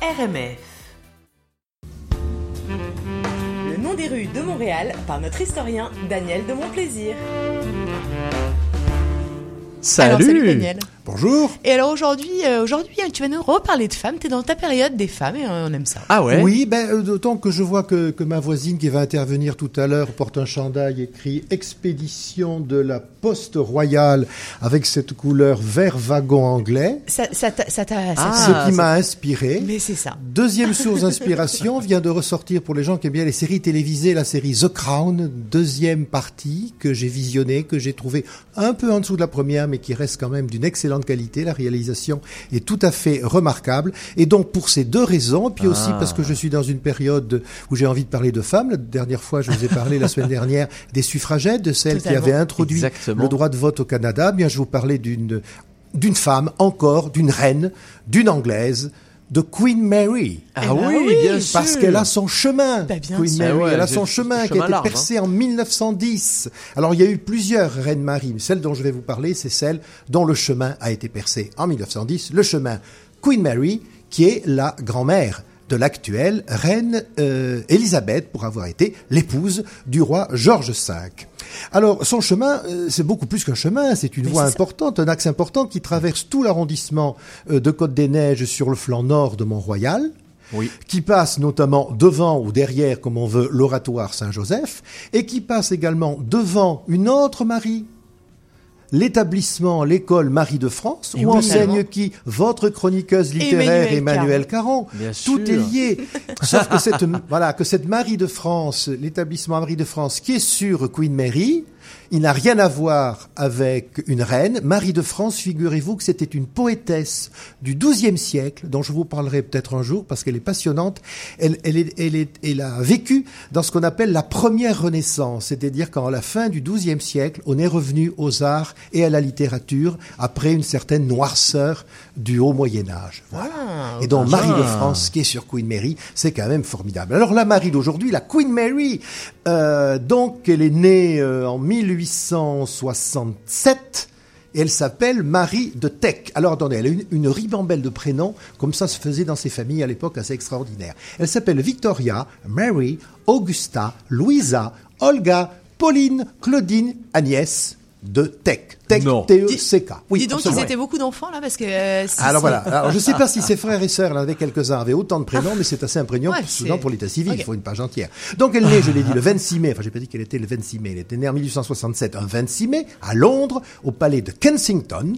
RMF. Le nom des rues de Montréal par notre historien Daniel de Montplaisir. Salut, Alors, salut Daniel. Bonjour Et alors aujourd'hui, euh, aujourd'hui, tu vas nous reparler de femmes. T'es dans ta période des femmes et on aime ça. Ah ouais Oui, ben, euh, d'autant que je vois que, que ma voisine qui va intervenir tout à l'heure porte un chandail écrit Expédition de la Poste Royale avec cette couleur vert wagon anglais, Ça, ça, t'a- ça, Ah, ce qui m'a inspiré. Mais c'est ça. Deuxième source d'inspiration vient de ressortir pour les gens qui aiment bien les séries télévisées, la série The Crown, deuxième partie que j'ai visionnée, que j'ai trouvée un peu en dessous de la première, mais qui reste quand même d'une excellente qualité. La réalisation est tout à fait remarquable. Et donc pour ces deux raisons, puis aussi Ah. parce que je suis dans une période où j'ai envie de parler de femmes. La dernière fois, je vous ai parlé la semaine dernière des suffragettes, de celles qui avaient introduit Exactement. le droit de vote au Canada. Bien, je vous parlais d'une d'une femme, encore, d'une reine, d'une anglaise, de Queen Mary. Ah Eh ben oui, oui, bien Parce sûr. qu'elle a son chemin, Bah, bien Queen sûr. Mary. Ah ouais, elle a son chemin qui a été large, hein. percé en 1910. Alors il y a eu plusieurs reines Marie, mais celle dont je vais vous parler, c'est celle dont le chemin a été percé en 1910, le chemin Queen Mary, qui est la grand-mère de l'actuelle reine euh, Élisabeth, pour avoir été l'épouse du roi George V. Alors, son chemin, euh, c'est beaucoup plus qu'un chemin, c'est une Mais voie importante, un axe important qui traverse tout l'arrondissement euh, de Côte-des-Neiges sur le flanc nord de Mont-Royal, Oui. qui passe notamment devant ou derrière, comme on veut, l'oratoire Saint-Joseph, et qui passe également devant une autre Marie, l'établissement, l'école Marie de France, Et où oui, enseigne qui Votre chroniqueuse littéraire Emmanuel Emmanuel Caron. Bien Tout sûr. est lié. Sauf que cette, voilà, que cette Marie de France, l'établissement Marie de France, qui est sur Queen Mary, il n'a rien à voir avec une reine. Marie de France, figurez-vous que c'était une poétesse du XIIe siècle, dont je vous parlerai peut-être un jour parce qu'elle est passionnante. Elle, elle, est, elle, est, elle a vécu dans ce qu'on appelle la première Renaissance, c'est-à-dire qu'à la fin du XIIe siècle, on est revenu aux arts et à la littérature après une certaine noirceur du haut Moyen Âge. Voilà. Ah, Et donc. Marie de France, qui est sur Queen Mary, c'est quand même formidable. Alors la Marie d'aujourd'hui, la Queen Mary, euh, donc elle est née euh, en 1867. Et elle s'appelle Marie de Teck. Alors attendez, elle a une, une ribambelle de prénoms, comme ça se faisait dans ces familles à l'époque assez extraordinaire. Elle s'appelle Victoria, Mary, Augusta, Louisa, Olga, Pauline, Claudine, Agnès de. Teck, Non. T-E-C-K. Oui, Dis donc, absolument. ils étaient beaucoup d'enfants là parce que. euh, si Alors voilà. Alors je ne sais pas si ses frères et sœurs, il y en avait quelques-uns, avaient autant de prénoms, mais c'est assez imprégnant Ouais, pour- souvent c'est- pour l'état civil. Ok. Il faut une page entière. Donc elle naît, je l'ai dit, le 26 mai. Enfin, j'ai pas dit qu'elle était le 26 mai. Elle était née en 1867, un 26 mai, à Londres, au palais de Kensington.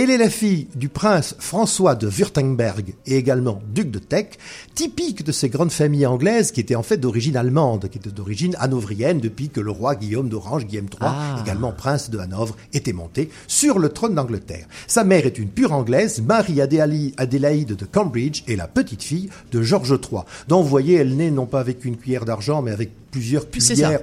Elle est la fille du prince François de Württemberg et également duc de Teck, typique de ces grandes familles anglaises qui étaient en fait d'origine allemande, qui étaient d'origine hanovrienne depuis que le roi Guillaume d'Orange, Guillaume III, Ah. également prince de Hanovre, était monté sur le trône d'Angleterre. Sa mère est une pure anglaise, Marie Adélaïde de Cambridge, et la petite fille de George III. Donc vous voyez, elle naît non pas avec une cuillère d'argent, mais avec plusieurs ça, cuillères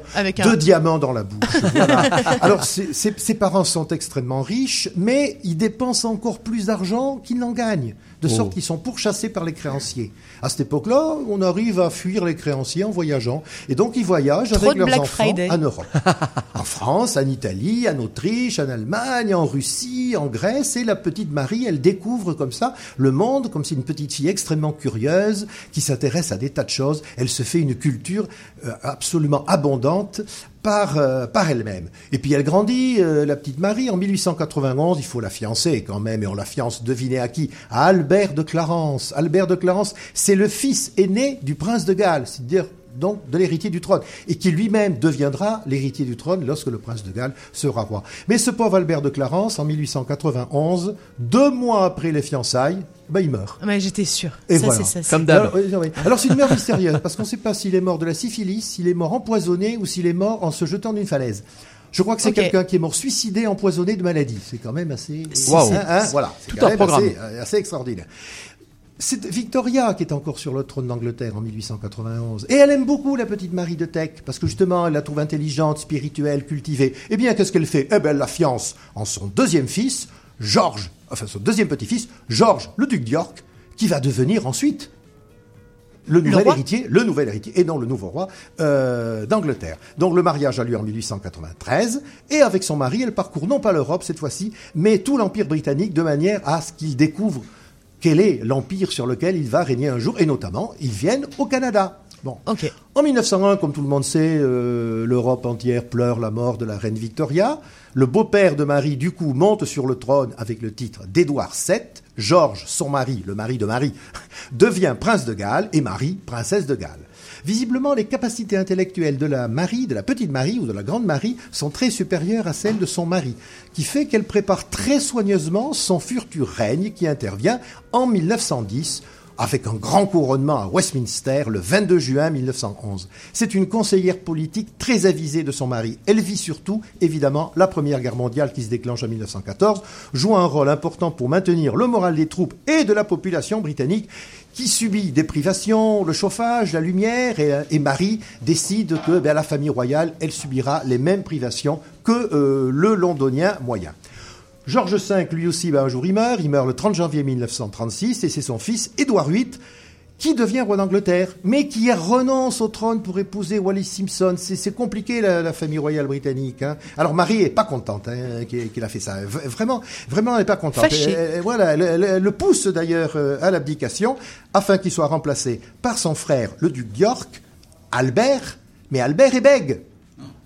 de diamants dans la bouche. Voilà. Alors ses, ses- ses parents sont extrêmement riches, mais ils dépensent encore plus d'argent qu'ils n'en gagnent, de sorte qu'ils sont pourchassés par les créanciers. À cette époque-là, on arrive à fuir les créanciers en voyageant, et donc ils voyagent Trop avec leurs Black enfants Friday. en Europe, en France, en Italie, en Autriche, en Allemagne, en Russie, en Grèce, et la petite Marie, elle découvre comme ça le monde, comme c'est une petite fille extrêmement curieuse qui s'intéresse à des tas de choses. Elle se fait une culture euh, absolument abondante par, euh, par elle-même. Et puis elle grandit, euh, la petite Marie, en 1891, il faut la fiancer quand même, et on la fiance, devinez à qui À Albert de Clarence. Albert de Clarence, c'est le fils aîné du prince de Galles, c'est-à-dire donc de l'héritier du trône, et qui lui-même deviendra l'héritier du trône lorsque le prince de Galles sera roi. Mais ce pauvre Albert de Clarence, en 1891, deux mois après les fiançailles, ben, il meurt. Ouais, j'étais sûre. Et ça, voilà. c'est ça. c'est- Comme d'hab. Alors, oui, oui. Alors, c'est une mort mystérieuse, parce qu'on ne sait pas s'il est mort de la syphilis, s'il est mort empoisonné ou s'il est mort en se jetant d'une falaise. Je crois que c'est quelqu'un qui est mort suicidé, empoisonné de maladie. C'est quand même assez... Waouh. Hein, hein, voilà. C'est Tout un programme. Assez, euh, assez extraordinaire. C'est Victoria qui est encore sur le trône d'Angleterre en 1891. Et elle aime beaucoup la petite Marie de Teck, parce que justement, elle la trouve intelligente, spirituelle, cultivée. Eh bien, qu'est-ce qu'elle fait? Eh bien, elle la fiance en son deuxième fils, Georges, enfin son deuxième petit-fils, Georges, le duc d'York, qui va devenir ensuite le nouvel héritier, le nouvel héritier, et non le nouveau roi euh, d'Angleterre. Donc le mariage a lieu en 1893, et avec son mari, elle parcourt non pas l'Europe cette fois-ci, mais tout l'Empire britannique, de manière à ce qu'il découvre quel est l'empire sur lequel il va régner un jour, et notamment, ils viennent au Canada. Bon. En 1901, comme tout le monde sait, euh, l'Europe entière pleure la mort de la reine Victoria. Le beau-père de Marie, du coup, monte sur le trône avec le titre d'Édouard VII. Georges, son mari, le mari de Marie, devient prince de Galles et Marie, princesse de Galles. Visiblement, les capacités intellectuelles de la Marie, de la petite Marie ou de la grande Marie, sont très supérieures à celles de son mari, qui fait qu'elle prépare très soigneusement son futur règne qui intervient en 1910 avec un grand couronnement à Westminster le 22 juin 1911. C'est une conseillère politique très avisée de son mari. Elle vit surtout, évidemment, la Première Guerre mondiale qui se déclenche en 1914, joue un rôle important pour maintenir le moral des troupes et de la population britannique qui subit des privations, le chauffage, la lumière, et, et Marie décide que ben, la famille royale, elle subira les mêmes privations que euh, le londonien moyen. Georges V, lui aussi, ben, un jour il meurt. Il meurt le 30 janvier 1936 et c'est son fils, Édouard VIII, qui devient roi d'Angleterre, mais qui renonce au trône pour épouser Wallis Simpson. C'est compliqué la, la, famille royale britannique. Hein. Alors Marie est pas contente hein, qu'il a fait ça. Vraiment, vraiment, elle n'est pas contente. Voilà, elle, elle, le pousse d'ailleurs euh, à l'abdication afin qu'il soit remplacé par son frère, le duc d'York, Albert. Mais Albert est bègue.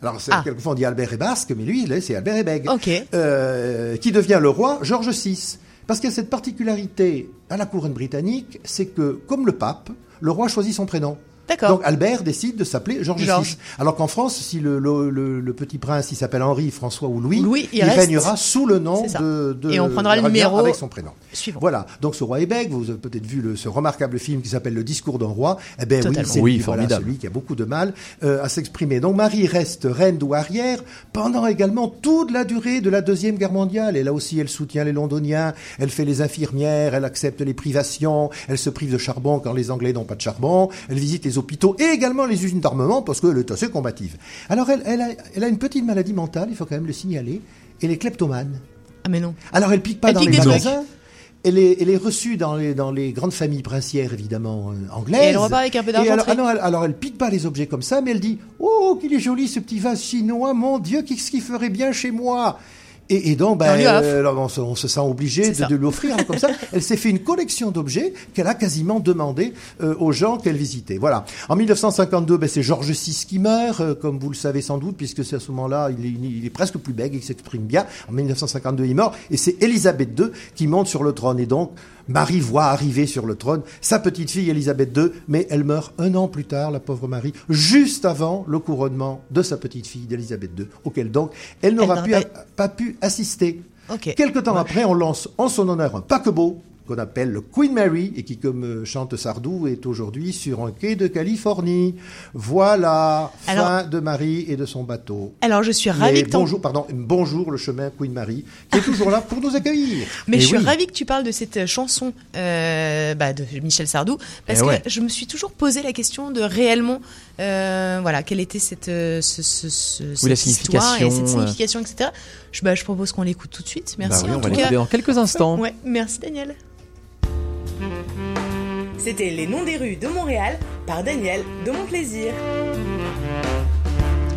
Alors, Ah. quelquefois on dit Albert est basque, mais lui, c'est Albert est bègue. Ok. Euh, qui devient le roi Georges VI. Parce qu'il y a cette particularité à la couronne britannique, c'est que, comme le pape, le roi choisit son prénom. D'accord. Donc Albert décide de s'appeler Georges Georges. VI. Alors qu'en France, si le, le, le, le petit prince il s'appelle Henri, François ou Louis, Louis, il il, régnera sous le nom C'est de, de Et on prendra le numéro avec son prénom. suivant. Voilà. Donc ce roi est bègue. Vous avez peut-être vu le, ce remarquable film qui s'appelle Le discours d'un roi. Eh ben oui, Totalement. c'est Oui, lui, voilà, formidable. celui qui a beaucoup de mal euh, à s'exprimer. Donc Marie reste reine douairière pendant également toute la durée de la deuxième guerre mondiale. Et là aussi, elle soutient les Londoniens. Elle fait les infirmières. Elle accepte les privations. Elle se prive de charbon quand les Anglais n'ont pas de charbon. Elle visite les hôpitaux et également les usines d'armement parce qu'elle est assez combative. Alors elle, elle, a, elle a une petite maladie mentale. Il faut quand même le signaler. Elle est kleptomane. Ah, mais non. Alors elle pique pas Elle dans pique les magasins. Elle est, elle est reçue dans les, dans les grandes familles princières, évidemment, euh, anglaises. Et elle repart avec un peu Et d'argenterie. alors, ah non, elle, alors, elle pique pas les objets comme ça, mais elle dit Oh, qu'il est joli ce petit vase chinois, mon Dieu, qu'est-ce qu'il ferait bien chez moi? Et, et donc, ben, euh, alors, on, se, on se sent obligé de, de lui offrir hein, comme ça. Elle s'est fait une collection d'objets qu'elle a quasiment demandé euh, aux gens qu'elle visitait. Voilà. En 1952, ben, c'est Georges VI qui meurt, euh, comme vous le savez sans doute, puisque c'est à ce moment-là, il est, il est presque plus bègue, il s'exprime bien. En 1952, il meurt, et c'est Élisabeth II qui monte sur le trône. Et donc, Marie voit arriver sur le trône sa petite fille Élisabeth II, mais elle meurt un an plus tard, la pauvre Marie, juste avant le couronnement de sa petite fille d'Élisabeth II, auquel donc elle n'aura n'aura pu- pas- pas pu assister. Ok. Quelque temps après, on lance en son honneur un paquebot qu'on appelle le Queen Mary et qui, comme chante Sardou, est aujourd'hui sur un quai de Californie. Voilà, fin Alors- de Marie et de son bateau. Alors, je suis ravie que bonjour, pardon, bonjour le chemin Queen Mary, qui est toujours là pour nous accueillir. Mais Eh je suis ravie que tu parles de cette chanson euh, bah, de Michel Sardou parce Eh que ouais. je me suis toujours posé la question de réellement, euh, voilà, quelle était cette, euh, ce, ce, ce- Oui, la cette histoire et signification, cette signification, etc. Je, bah, je propose qu'on l'écoute tout de suite. Merci Bah oui, en on va cas. l'écouter dans quelques instants. Ouais, merci Daniel. C'était Les Noms des rues de Montréal par Daniel de Mon Plaisir.